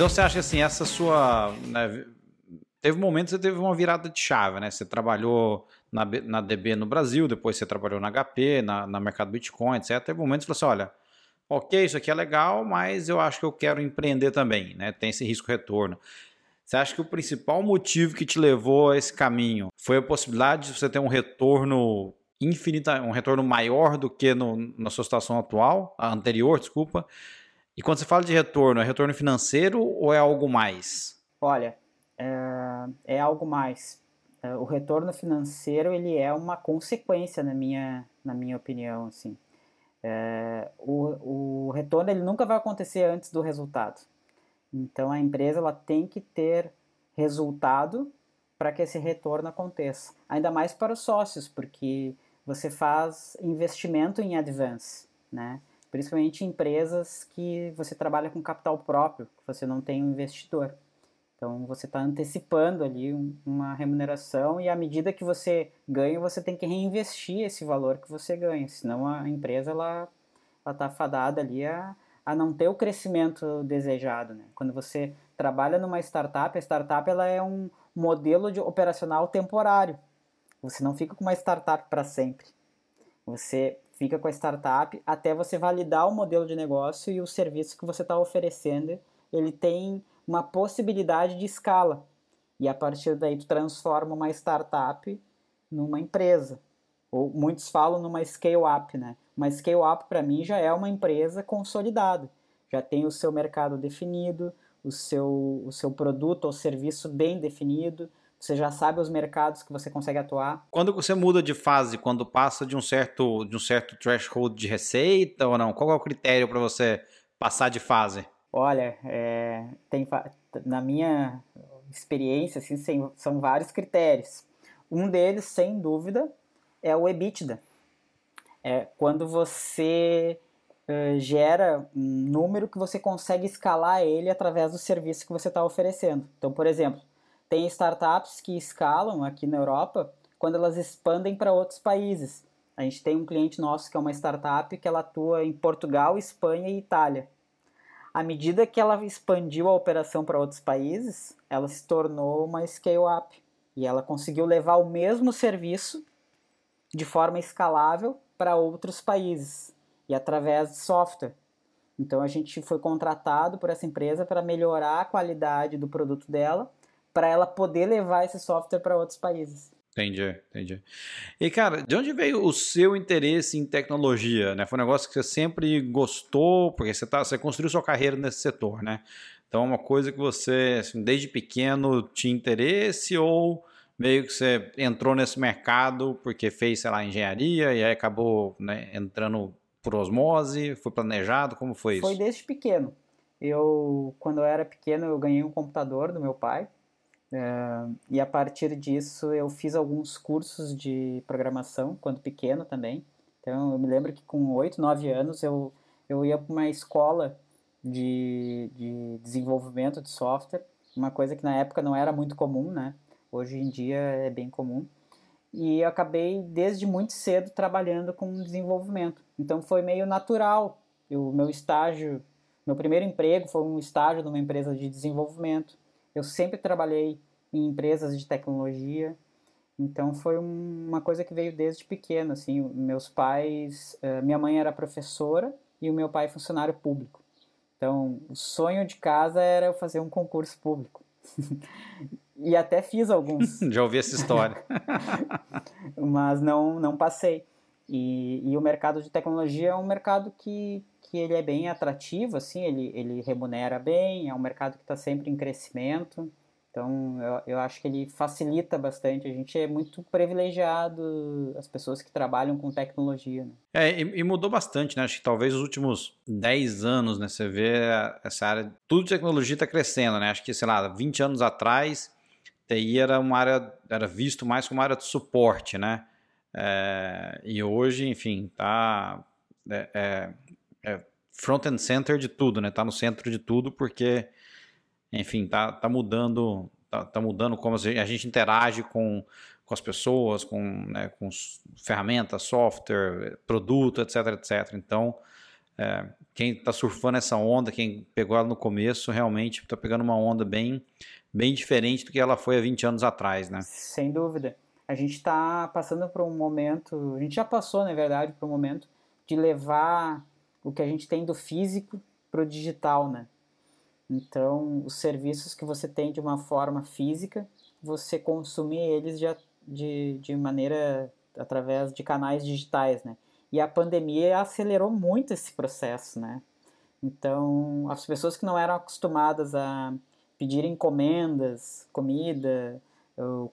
Então você acha assim, essa sua. Né, teve momentos que você teve uma virada de chave, né? Você trabalhou na, na DB no Brasil, depois você trabalhou na HP, na, na mercado Bitcoin, etc. Teve momentos que você falou assim: olha, ok, isso aqui é legal, mas eu acho que eu quero empreender também, né? Tem esse risco-retorno. Você acha que o principal motivo que te levou a esse caminho foi a possibilidade de você ter um retorno infinita, um retorno maior do que no, na sua situação atual, anterior, desculpa? E quando você fala de retorno, é retorno financeiro ou é algo mais? Olha, é, é algo mais. É, o retorno financeiro ele é uma consequência na minha, na minha opinião, assim. É, o, o retorno ele nunca vai acontecer antes do resultado. Então a empresa ela tem que ter resultado para que esse retorno aconteça. Ainda mais para os sócios, porque você faz investimento em advance, né? Principalmente em empresas que você trabalha com capital próprio, que você não tem um investidor. Então você está antecipando ali uma remuneração e à medida que você ganha, você tem que reinvestir esse valor que você ganha, senão a empresa ela está fadada ali a, a não ter o crescimento desejado. Né? Quando você trabalha numa startup, a startup ela é um modelo de operacional temporário. Você não fica com uma startup para sempre. Você fica com a startup até você validar o modelo de negócio e o serviço que você está oferecendo. Ele tem uma possibilidade de escala. E a partir daí tu transforma uma startup numa empresa. Ou muitos falam numa scale-up, né? Uma scale-up para mim já é uma empresa consolidada. Já tem o seu mercado definido, o seu, o seu produto ou serviço bem definido, você já sabe os mercados que você consegue atuar. Quando você muda de fase, quando passa de um certo, de um certo threshold de receita ou não? Qual é o critério para você passar de fase? Olha, é, tem, na minha experiência, assim, são vários critérios. Um deles, sem dúvida, é o EBITDA. É quando você uh, gera um número que você consegue escalar ele através do serviço que você está oferecendo. Então, por exemplo, tem startups que escalam aqui na Europa quando elas expandem para outros países. A gente tem um cliente nosso que é uma startup que ela atua em Portugal, Espanha e Itália à medida que ela expandiu a operação para outros países, ela se tornou uma scale-up. E ela conseguiu levar o mesmo serviço de forma escalável para outros países e através de software. Então a gente foi contratado por essa empresa para melhorar a qualidade do produto dela, para ela poder levar esse software para outros países. Entendi, entendi. E, cara, de onde veio o seu interesse em tecnologia? Né? Foi um negócio que você sempre gostou, porque você, tá, você construiu sua carreira nesse setor, né? Então, é uma coisa que você, assim, desde pequeno, tinha interesse ou meio que você entrou nesse mercado porque fez, sei lá, engenharia e aí acabou né, entrando por osmose? Foi planejado? Como foi isso? Foi desde pequeno. Eu, quando eu era pequeno, eu ganhei um computador do meu pai Uh, e a partir disso eu fiz alguns cursos de programação quando pequeno também. Então eu me lembro que com 8, 9 anos eu, eu ia para uma escola de, de desenvolvimento de software, uma coisa que na época não era muito comum, né? Hoje em dia é bem comum. E eu acabei desde muito cedo trabalhando com desenvolvimento. Então foi meio natural. O meu estágio, meu primeiro emprego foi um estágio numa empresa de desenvolvimento. Eu sempre trabalhei em empresas de tecnologia, então foi uma coisa que veio desde pequeno, assim, meus pais, uh, minha mãe era professora e o meu pai funcionário público. Então, o sonho de casa era eu fazer um concurso público. e até fiz alguns. Já ouvi essa história. Mas não, não passei. E, e, o mercado de tecnologia é um mercado que, que ele é bem atrativo, assim, ele, ele remunera bem, é um mercado que está sempre em crescimento. Então, eu, eu acho que ele facilita bastante. A gente é muito privilegiado, as pessoas que trabalham com tecnologia. Né? É, e, e, mudou bastante, né? Acho que talvez os últimos 10 anos, né? Você vê essa área, tudo de tecnologia está crescendo, né? Acho que, sei lá, 20 anos atrás, TI era uma área, era visto mais como uma área de suporte, né? É, e hoje, enfim, tá é, é, é front and center de tudo, né? Tá no centro de tudo porque enfim, tá, tá mudando, tá, tá mudando como a gente interage com, com as pessoas, com, né, com ferramentas, software, produto, etc, etc. Então, é, quem está surfando essa onda, quem pegou ela no começo, realmente está pegando uma onda bem, bem diferente do que ela foi há 20 anos atrás, né? Sem dúvida. A gente está passando por um momento, a gente já passou, na verdade, por um momento de levar o que a gente tem do físico para o digital, né? Então, os serviços que você tem de uma forma física, você consumir eles de, de, de maneira através de canais digitais, né? E a pandemia acelerou muito esse processo, né? Então, as pessoas que não eram acostumadas a pedir encomendas, comida,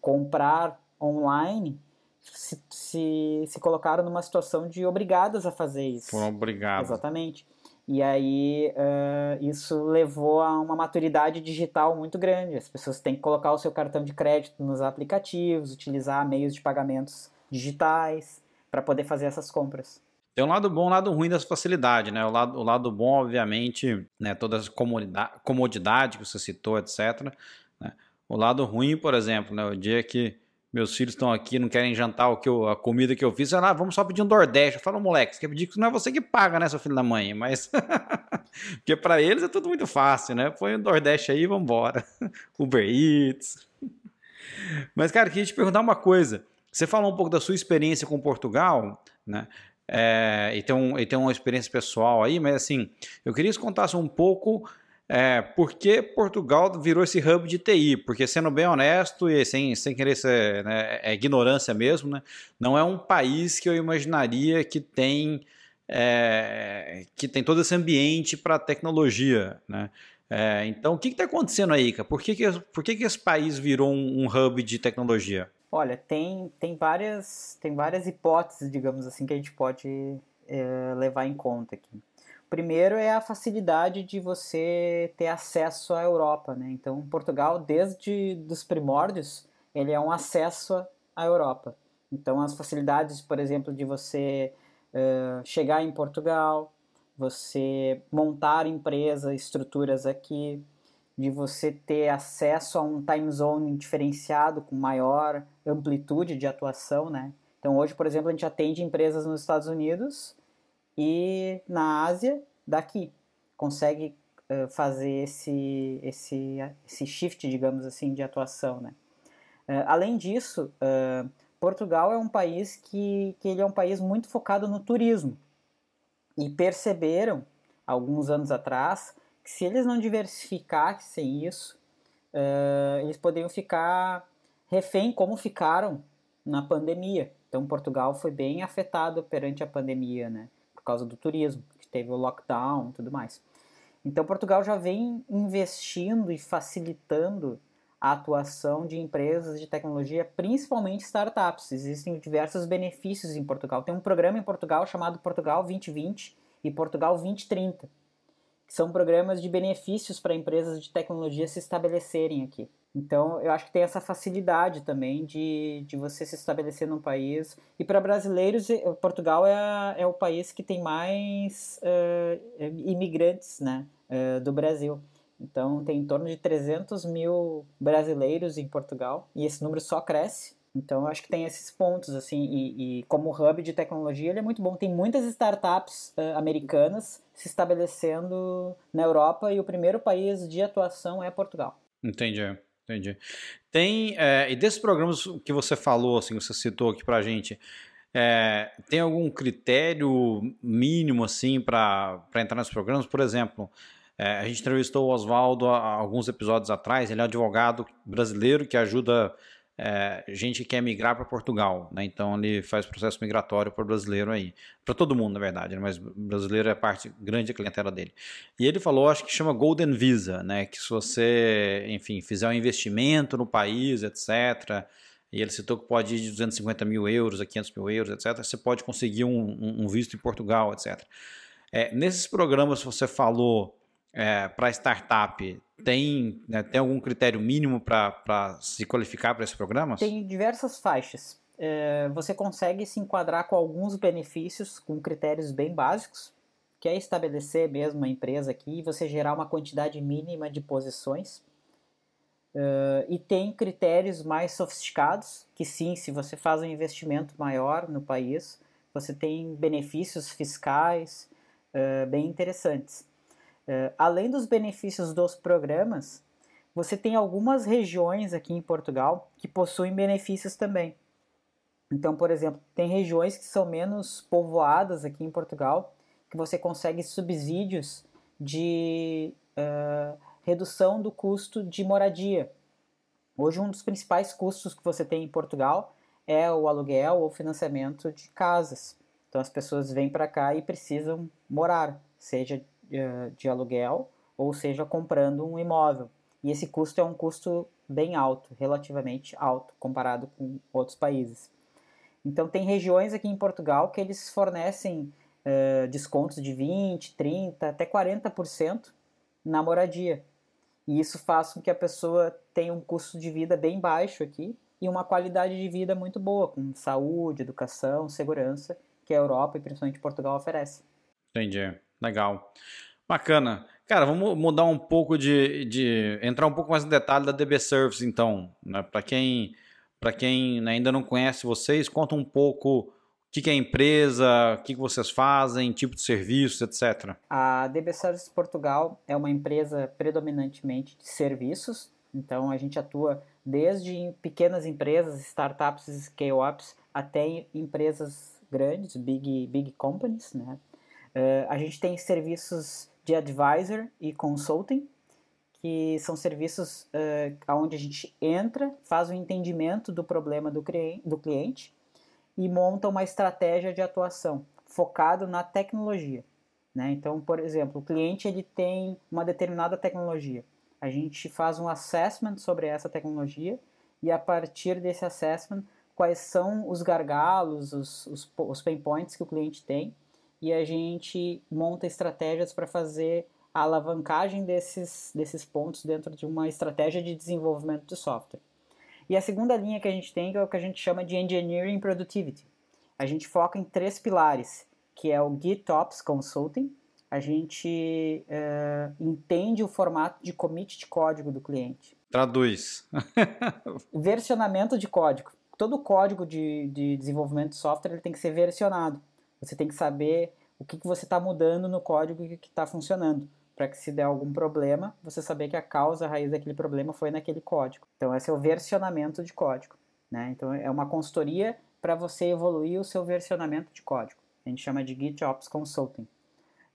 comprar online, se, se, se colocaram numa situação de obrigadas a fazer isso. Foram obrigadas. Exatamente. E aí uh, isso levou a uma maturidade digital muito grande. As pessoas têm que colocar o seu cartão de crédito nos aplicativos, utilizar meios de pagamentos digitais para poder fazer essas compras. Tem um lado bom e um lado ruim dessa facilidade, né? O lado, o lado bom, obviamente, né, toda essa comodidade, comodidade que você citou, etc. Né? O lado ruim, por exemplo, né, o dia que meus filhos estão aqui, não querem jantar o que eu, a comida que eu fiz, ah, vamos só pedir um Nordeste. Eu falo, moleque, você quer pedir que não é você que paga, né, seu filho da mãe? Mas, porque para eles é tudo muito fácil, né? Põe o Nordeste aí e vambora. Uber Eats. Mas, cara, queria te perguntar uma coisa. Você falou um pouco da sua experiência com Portugal, né? É, e, tem um, e tem uma experiência pessoal aí, mas assim, eu queria que você contasse um pouco é, por que Portugal virou esse hub de TI? Porque, sendo bem honesto e sem, sem querer ser né, é ignorância mesmo, né, não é um país que eu imaginaria que tem, é, que tem todo esse ambiente para tecnologia. Né? É, então, o que está acontecendo aí, cara? Por que, que, por que, que esse país virou um, um hub de tecnologia? Olha, tem, tem, várias, tem várias hipóteses, digamos assim, que a gente pode é, levar em conta aqui. Primeiro é a facilidade de você ter acesso à Europa, né? Então, Portugal, desde os primórdios, ele é um acesso à Europa. Então, as facilidades, por exemplo, de você uh, chegar em Portugal, você montar empresa, estruturas aqui, de você ter acesso a um time zone diferenciado com maior amplitude de atuação, né? Então, hoje, por exemplo, a gente atende empresas nos Estados Unidos e na Ásia daqui. Consegue uh, fazer esse, esse, esse shift, digamos assim, de atuação. Né? Uh, além disso, uh, Portugal é um país que, que ele é um país muito focado no turismo. E perceberam, alguns anos atrás, que se eles não diversificassem isso, eles poderiam ficar refém como ficaram na pandemia. Então Portugal foi bem afetado perante a pandemia, né? Causa do turismo, que teve o lockdown e tudo mais. Então, Portugal já vem investindo e facilitando a atuação de empresas de tecnologia, principalmente startups. Existem diversos benefícios em Portugal. Tem um programa em Portugal chamado Portugal 2020 e Portugal 2030, que são programas de benefícios para empresas de tecnologia se estabelecerem aqui. Então, eu acho que tem essa facilidade também de, de você se estabelecer num país. E para brasileiros, eh, Portugal é, é o país que tem mais uh, imigrantes né, uh, do Brasil. Então, tem em torno de 300 mil brasileiros em Portugal e esse número só cresce. Então, eu acho que tem esses pontos, assim, e, e como hub de tecnologia, ele é muito bom. Tem muitas startups uh, americanas se estabelecendo na Europa e o primeiro país de atuação é Portugal. Entendi. Entendi. Tem, é, e desses programas que você falou, assim, você citou aqui pra gente, é, tem algum critério mínimo, assim, para entrar nesses programas? Por exemplo, é, a gente entrevistou o Oswaldo alguns episódios atrás, ele é um advogado brasileiro que ajuda é, gente que quer migrar para Portugal, né? Então ele faz processo migratório para brasileiro aí, para todo mundo na verdade, né? mas brasileiro é parte grande da clientela dele. E ele falou, acho que chama Golden Visa, né? Que se você, enfim, fizer um investimento no país, etc. E ele citou que pode ir de 250 mil euros a 500 mil euros, etc. Você pode conseguir um, um visto em Portugal, etc. É, nesses programas você falou é, para startup, tem, né, tem algum critério mínimo para se qualificar para esse programa? Tem diversas faixas. É, você consegue se enquadrar com alguns benefícios, com critérios bem básicos, que é estabelecer mesmo a empresa aqui e você gerar uma quantidade mínima de posições. Uh, e tem critérios mais sofisticados, que sim, se você faz um investimento maior no país, você tem benefícios fiscais, uh, bem interessantes. Uh, além dos benefícios dos programas, você tem algumas regiões aqui em Portugal que possuem benefícios também. Então, por exemplo, tem regiões que são menos povoadas aqui em Portugal que você consegue subsídios de uh, redução do custo de moradia. Hoje, um dos principais custos que você tem em Portugal é o aluguel ou financiamento de casas. Então, as pessoas vêm para cá e precisam morar, seja de aluguel ou seja comprando um imóvel. E esse custo é um custo bem alto, relativamente alto, comparado com outros países. Então, tem regiões aqui em Portugal que eles fornecem uh, descontos de 20, 30, até 40% na moradia. E isso faz com que a pessoa tenha um custo de vida bem baixo aqui e uma qualidade de vida muito boa, com saúde, educação, segurança, que a Europa e principalmente Portugal oferece. Entendi. Legal. Bacana. Cara, vamos mudar um pouco de, de entrar um pouco mais no detalhe da DB Service, então, né? Para quem, para quem ainda não conhece vocês, conta um pouco que, que é a empresa, o que, que vocês fazem, tipo de serviços, etc. A DB Services Portugal é uma empresa predominantemente de serviços, então a gente atua desde em pequenas empresas, startups, scale-ups, até empresas grandes, big, big companies. Né? Uh, a gente tem serviços de advisor e consulting, que são serviços uh, onde a gente entra, faz o entendimento do problema do, do cliente e monta uma estratégia de atuação focado na tecnologia. Né? Então, por exemplo, o cliente ele tem uma determinada tecnologia. A gente faz um assessment sobre essa tecnologia e a partir desse assessment, quais são os gargalos, os, os, os pain points que o cliente tem e a gente monta estratégias para fazer a alavancagem desses, desses pontos dentro de uma estratégia de desenvolvimento de software. E a segunda linha que a gente tem é o que a gente chama de Engineering Productivity. A gente foca em três pilares, que é o GitOps Consulting, a gente uh, entende o formato de commit de código do cliente. Traduz. Versionamento de código. Todo código de, de desenvolvimento de software ele tem que ser versionado. Você tem que saber o que, que você está mudando no código e o que está funcionando para que se der algum problema, você saber que a causa, a raiz daquele problema foi naquele código. Então esse é o versionamento de código. Né? Então é uma consultoria para você evoluir o seu versionamento de código. A gente chama de GitOps Consulting.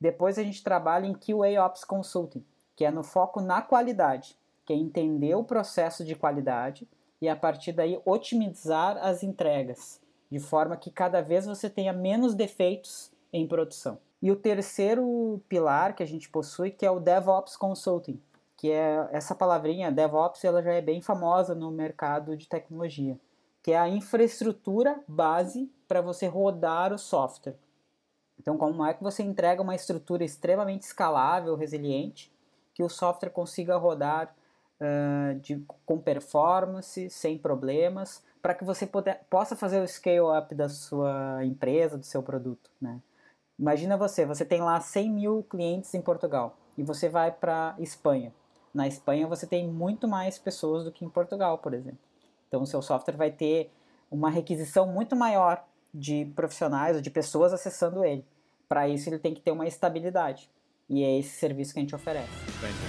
Depois a gente trabalha em QA Ops Consulting, que é no foco na qualidade, que é entender o processo de qualidade e a partir daí otimizar as entregas, de forma que cada vez você tenha menos defeitos em produção. E o terceiro pilar que a gente possui, que é o DevOps Consulting, que é essa palavrinha DevOps, ela já é bem famosa no mercado de tecnologia, que é a infraestrutura base para você rodar o software. Então, como é que você entrega uma estrutura extremamente escalável, resiliente, que o software consiga rodar uh, de, com performance, sem problemas, para que você poder, possa fazer o scale-up da sua empresa, do seu produto, né? Imagina você, você tem lá 100 mil clientes em Portugal e você vai para Espanha. Na Espanha você tem muito mais pessoas do que em Portugal, por exemplo. Então o seu software vai ter uma requisição muito maior de profissionais ou de pessoas acessando ele. Para isso ele tem que ter uma estabilidade. E é esse serviço que a gente oferece. Entendi.